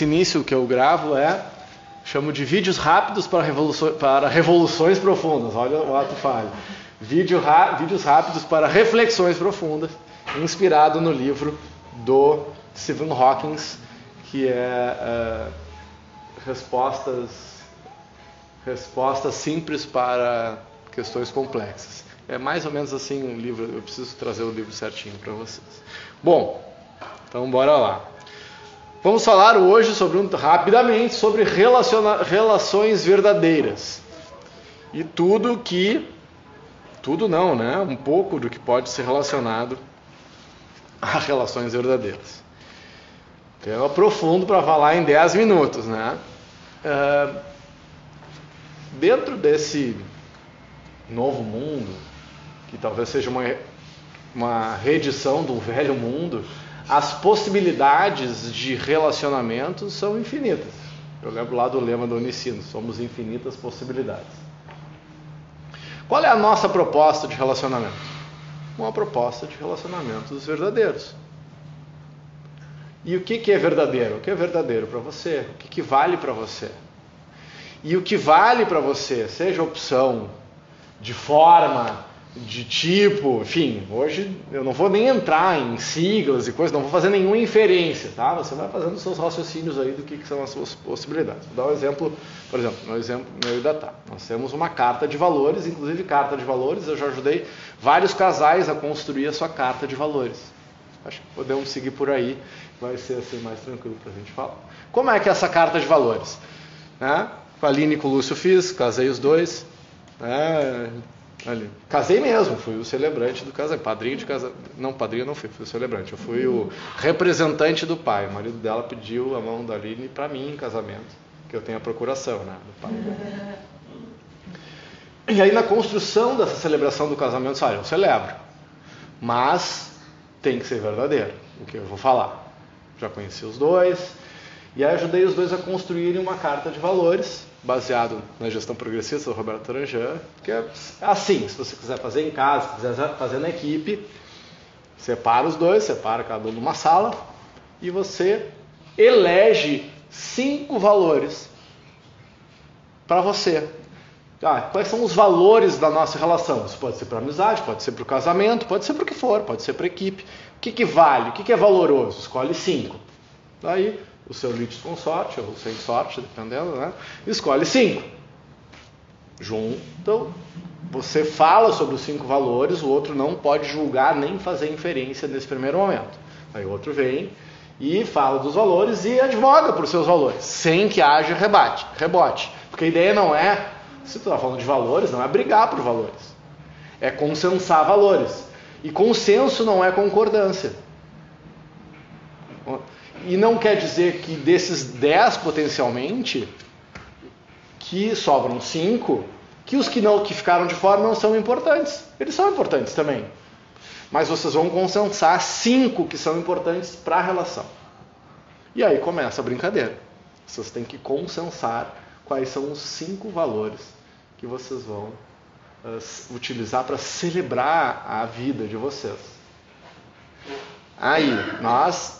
esse início que eu gravo é chamo de vídeos rápidos para, revoluções, para revoluções profundas. Olha o ato falho. Vídeo, vídeos rápidos para reflexões profundas, inspirado no livro do Stephen Hawking, que é uh, respostas, respostas simples para questões complexas. É mais ou menos assim um livro, eu preciso trazer o livro certinho para vocês. Bom, então bora lá. Vamos falar hoje sobre um, rapidamente sobre relações verdadeiras. E tudo que tudo não, né? Um pouco do que pode ser relacionado a relações verdadeiras. Então, eu aprofundo para falar em 10 minutos, né? Uh, dentro desse novo mundo, que talvez seja uma, uma reedição do velho mundo, as possibilidades de relacionamento são infinitas. Eu lembro lá do lema do Unicino, somos infinitas possibilidades. Qual é a nossa proposta de relacionamento? Uma proposta de relacionamentos verdadeiros. E o que, que é verdadeiro? O que é verdadeiro para você? O que, que vale para você? E o que vale para você, seja opção de forma, de tipo, enfim, hoje eu não vou nem entrar em siglas e coisas, não vou fazer nenhuma inferência, tá? Você vai fazendo seus raciocínios aí do que, que são as suas possibilidades. Vou dar um exemplo, por exemplo, no exemplo meu da Tá. Nós temos uma carta de valores, inclusive carta de valores, eu já ajudei vários casais a construir a sua carta de valores. Acho que podemos seguir por aí, vai ser assim mais tranquilo para a gente falar. Como é que é essa carta de valores? Né? Com a Aline e com o Lúcio fiz, casei os dois. Né? Ali. Casei mesmo, fui o celebrante do casamento. Padrinho de casamento. Não, padrinho não fui, fui o celebrante. Eu fui o representante do pai. O marido dela pediu a mão da Aline para mim em casamento, que eu tenho a procuração né, do pai. E aí, na construção dessa celebração do casamento, olha, eu celebro, mas tem que ser verdadeiro, o que eu vou falar. Já conheci os dois, e aí ajudei os dois a construírem uma carta de valores baseado na gestão progressista do Roberto Taranjan, que é assim, se você quiser fazer em casa, se quiser fazer na equipe, separa os dois, separa cada um numa sala e você elege cinco valores para você. Ah, quais são os valores da nossa relação? Isso pode ser para amizade, pode ser para o casamento, pode ser para o que for, pode ser para equipe. O que, que vale? O que, que é valoroso? Escolhe cinco. Daí o seu litis com sorte, ou sem sorte, dependendo, né? escolhe cinco. Juntam, você fala sobre os cinco valores, o outro não pode julgar nem fazer inferência nesse primeiro momento. Aí o outro vem e fala dos valores e advoga por seus valores, sem que haja rebate, rebote. Porque a ideia não é, se tu está falando de valores, não é brigar por valores. É consensar valores. E consenso não é concordância. E não quer dizer que desses 10 potencialmente, que sobram 5, que os que não que ficaram de fora não são importantes. Eles são importantes também. Mas vocês vão consensar cinco que são importantes para a relação. E aí começa a brincadeira. Vocês têm que consensar quais são os cinco valores que vocês vão uh, utilizar para celebrar a vida de vocês. Aí, nós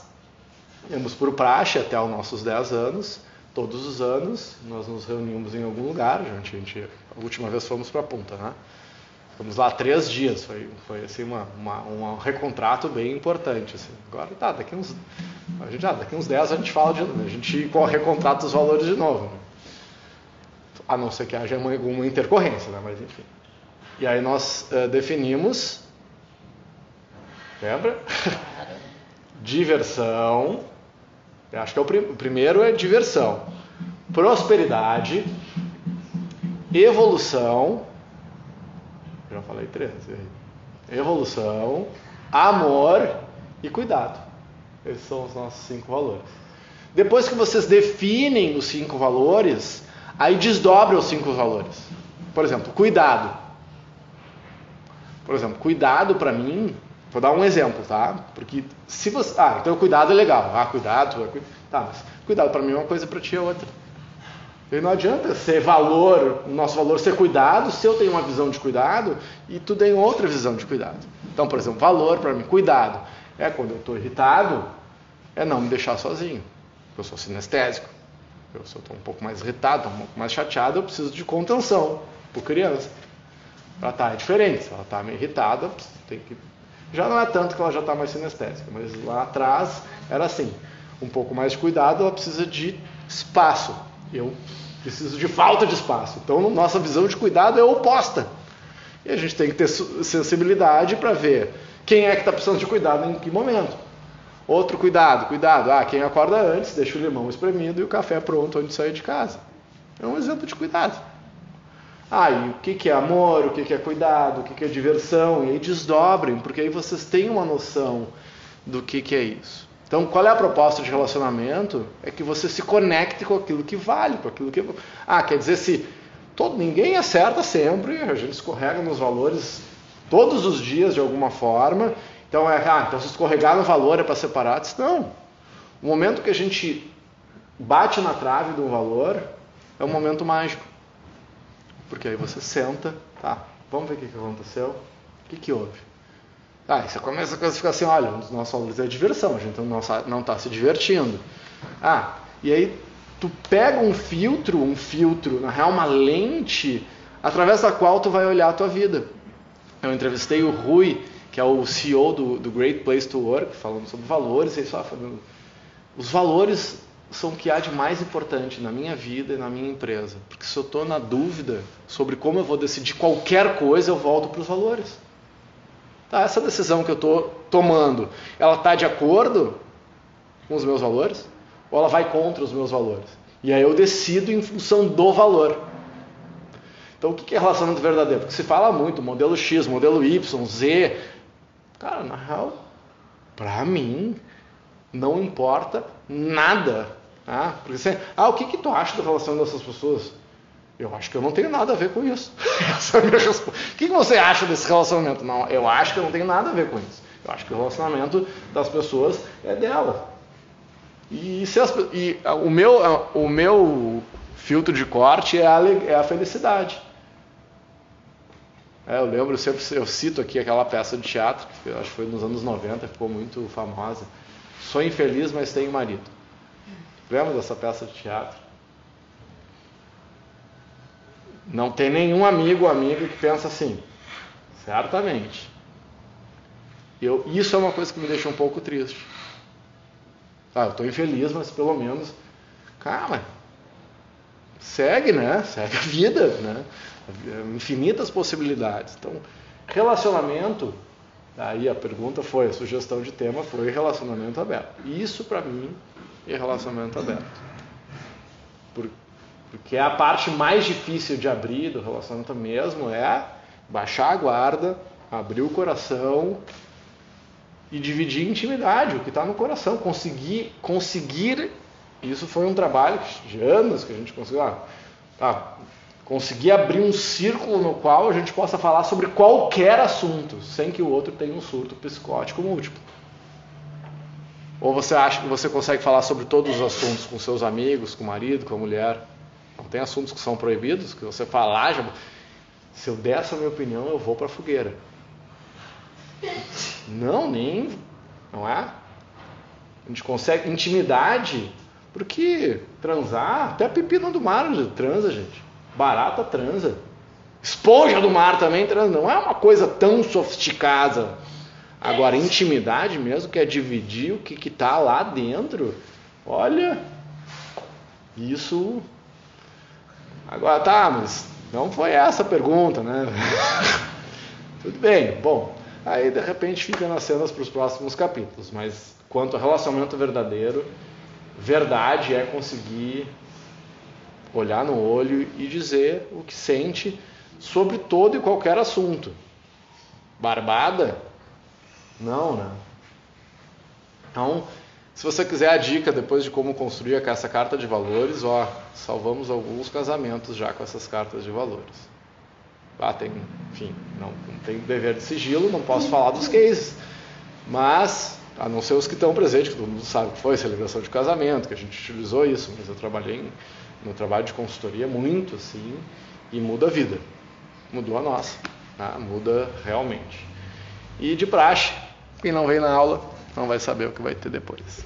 temos por praxe até os nossos 10 anos, todos os anos, nós nos reunimos em algum lugar, a gente, a, gente, a última vez fomos para a Punta, né? Ficamos lá três dias, foi, foi assim uma, uma, um recontrato bem importante. Assim. Agora tá, daqui uns, a gente, ah, daqui uns 10 a gente fala de a gente recontrata os valores de novo. Né? A não ser que haja uma, alguma intercorrência, né? mas enfim. E aí nós uh, definimos, lembra? Diversão, eu acho que é o, o primeiro é diversão, prosperidade, evolução. Já falei três. Evolução, amor e cuidado. Esses são os nossos cinco valores. Depois que vocês definem os cinco valores, aí desdobra os cinco valores. Por exemplo, cuidado. Por exemplo, cuidado para mim Vou dar um exemplo, tá? Porque se você. Ah, então cuidado é legal. Ah, cuidado. É tá, mas cuidado para mim é uma coisa, para ti é outra. E não adianta ser valor, o nosso valor ser cuidado, se eu tenho uma visão de cuidado e tu tem outra visão de cuidado. Então, por exemplo, valor para mim, cuidado, é quando eu estou irritado, é não me deixar sozinho. eu sou sinestésico. Eu, estou um pouco mais irritado, um pouco mais chateado, eu preciso de contenção por criança. Ela está é diferente, ela está meio irritada, tem que. Já não é tanto que ela já está mais sinestésica, mas lá atrás era assim. Um pouco mais de cuidado, ela precisa de espaço. Eu preciso de falta de espaço. Então, nossa visão de cuidado é oposta. E a gente tem que ter sensibilidade para ver quem é que está precisando de cuidado em que momento. Outro cuidado, cuidado. Ah, quem acorda antes, deixa o limão espremido e o café pronto antes de sair de casa. É um exemplo de cuidado. Ah, e o que, é amor, o que, é cuidado, o que, é diversão, e aí desdobrem, porque aí vocês têm uma noção do que, que é isso. Então, qual é a proposta de relacionamento? É que você se conecte com aquilo que vale, com aquilo que. Ah, quer dizer, se todo, ninguém acerta sempre, a gente escorrega nos valores todos os dias de alguma forma. Então, é, ah, então se escorregar no valor é para separar. Não. O momento que a gente bate na trave de um valor é um momento mágico. Porque aí você senta, tá? Vamos ver o que, que aconteceu. O que, que houve? Ah, você começa a classificar assim, olha, um dos nossos valores é a diversão, a gente não está se divertindo. Ah, e aí tu pega um filtro, um filtro, na real uma lente, através da qual tu vai olhar a tua vida. Eu entrevistei o Rui, que é o CEO do, do Great Place to Work, falando sobre valores, e só falando, os valores são o que há de mais importante na minha vida e na minha empresa. Porque se eu estou na dúvida sobre como eu vou decidir qualquer coisa, eu volto para os valores. Tá, essa decisão que eu estou tomando, ela está de acordo com os meus valores? Ou ela vai contra os meus valores? E aí eu decido em função do valor. Então o que é relacionamento verdadeiro? Porque se fala muito, modelo X, modelo Y, Z. Cara, na real, para mim, não importa nada. Ah, porque você, ah, o que, que tu acha do relacionamento dessas pessoas? Eu acho que eu não tenho nada a ver com isso. Essa é a minha resposta. O que você acha desse relacionamento? Não, eu acho que eu não tenho nada a ver com isso. Eu acho que o relacionamento das pessoas é dela. E, as, e o, meu, o meu filtro de corte é a, é a felicidade. É, eu lembro, eu sempre eu cito aqui aquela peça de teatro, que acho que foi nos anos 90, ficou muito famosa. Sou infeliz, mas tenho marido. Lembra dessa peça de teatro? Não tem nenhum amigo ou amiga que pensa assim. Certamente. Eu, isso é uma coisa que me deixa um pouco triste. Ah, eu estou infeliz, mas pelo menos, calma, segue, né? Segue a vida, né? Infinitas possibilidades. Então, relacionamento, aí a pergunta foi, a sugestão de tema foi relacionamento aberto. Isso para mim é relacionamento aberto. Porque a parte mais difícil de abrir do relacionamento mesmo é baixar a guarda, abrir o coração e dividir intimidade, o que está no coração, conseguir, conseguir. Isso foi um trabalho de anos que a gente conseguiu. Ah, tá, conseguir abrir um círculo no qual a gente possa falar sobre qualquer assunto, sem que o outro tenha um surto psicótico múltiplo. Ou você acha que você consegue falar sobre todos os assuntos com seus amigos, com o marido, com a mulher? Não tem assuntos que são proibidos, que você falar, já... se eu der essa minha opinião, eu vou para a fogueira. Não, nem. Não é? A gente consegue intimidade, porque transar, até pepino do mar transa, gente. Barata transa. Esponja do mar também transa. Não é uma coisa tão sofisticada. Agora, intimidade mesmo, que é dividir o que está lá dentro. Olha, isso Agora tá, mas não foi essa a pergunta, né? Tudo bem, bom. Aí de repente fica nas cenas para os próximos capítulos. Mas quanto ao relacionamento verdadeiro, verdade é conseguir olhar no olho e dizer o que sente sobre todo e qualquer assunto. Barbada? Não, né? Então, se você quiser a dica depois de como construir essa carta de valores, ó, salvamos alguns casamentos já com essas cartas de valores. Ah, tem, enfim, não, não tem dever de sigilo, não posso falar dos cases, mas a não ser os que estão presentes, que todo mundo sabe que foi celebração de casamento, que a gente utilizou isso, mas eu trabalhei no trabalho de consultoria muito assim e muda a vida, mudou a nossa, né? muda realmente. E de praxe, quem não vem na aula não vai saber o que vai ter depois.